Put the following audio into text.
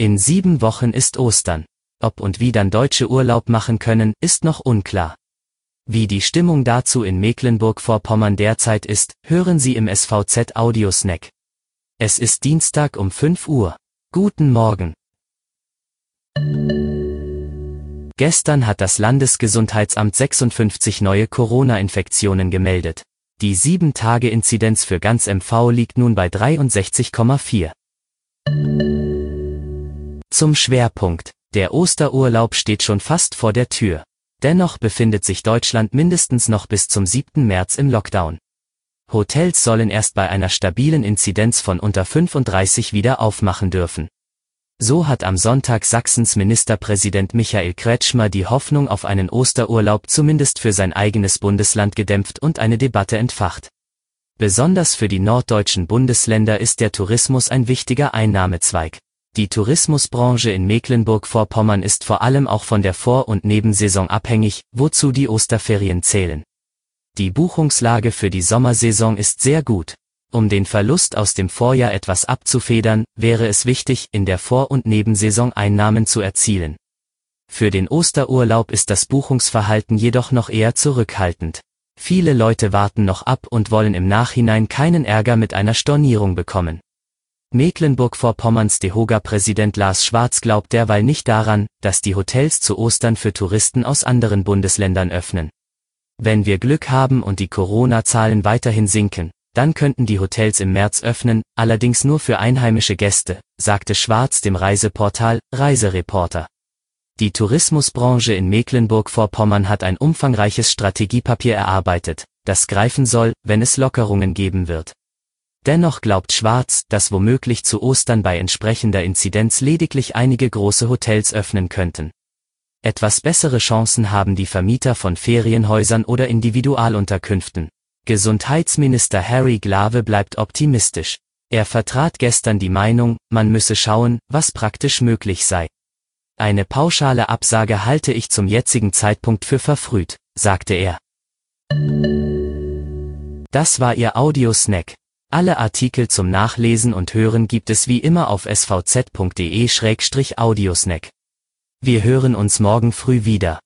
In sieben Wochen ist Ostern. Ob und wie dann Deutsche Urlaub machen können, ist noch unklar. Wie die Stimmung dazu in Mecklenburg-Vorpommern derzeit ist, hören Sie im SVZ Audiosnack. Es ist Dienstag um 5 Uhr. Guten Morgen. Gestern hat das Landesgesundheitsamt 56 neue Corona-Infektionen gemeldet. Die 7-Tage-Inzidenz für ganz MV liegt nun bei 63,4. Zum Schwerpunkt. Der Osterurlaub steht schon fast vor der Tür. Dennoch befindet sich Deutschland mindestens noch bis zum 7. März im Lockdown. Hotels sollen erst bei einer stabilen Inzidenz von unter 35 wieder aufmachen dürfen. So hat am Sonntag Sachsens Ministerpräsident Michael Kretschmer die Hoffnung auf einen Osterurlaub zumindest für sein eigenes Bundesland gedämpft und eine Debatte entfacht. Besonders für die norddeutschen Bundesländer ist der Tourismus ein wichtiger Einnahmezweig. Die Tourismusbranche in Mecklenburg-Vorpommern ist vor allem auch von der Vor- und Nebensaison abhängig, wozu die Osterferien zählen. Die Buchungslage für die Sommersaison ist sehr gut. Um den Verlust aus dem Vorjahr etwas abzufedern, wäre es wichtig, in der Vor- und Nebensaison Einnahmen zu erzielen. Für den Osterurlaub ist das Buchungsverhalten jedoch noch eher zurückhaltend. Viele Leute warten noch ab und wollen im Nachhinein keinen Ärger mit einer Stornierung bekommen. Mecklenburg-Vorpommerns DEHOGA-Präsident Lars Schwarz glaubt derweil nicht daran, dass die Hotels zu Ostern für Touristen aus anderen Bundesländern öffnen. Wenn wir Glück haben und die Corona-Zahlen weiterhin sinken, dann könnten die Hotels im März öffnen, allerdings nur für einheimische Gäste, sagte Schwarz dem Reiseportal Reisereporter. Die Tourismusbranche in Mecklenburg-Vorpommern hat ein umfangreiches Strategiepapier erarbeitet, das greifen soll, wenn es Lockerungen geben wird. Dennoch glaubt Schwarz, dass womöglich zu Ostern bei entsprechender Inzidenz lediglich einige große Hotels öffnen könnten. Etwas bessere Chancen haben die Vermieter von Ferienhäusern oder Individualunterkünften. Gesundheitsminister Harry Glave bleibt optimistisch. Er vertrat gestern die Meinung, man müsse schauen, was praktisch möglich sei. Eine pauschale Absage halte ich zum jetzigen Zeitpunkt für verfrüht, sagte er. Das war Ihr Audiosnack. Alle Artikel zum Nachlesen und Hören gibt es wie immer auf svz.de-audiosnack. Wir hören uns morgen früh wieder.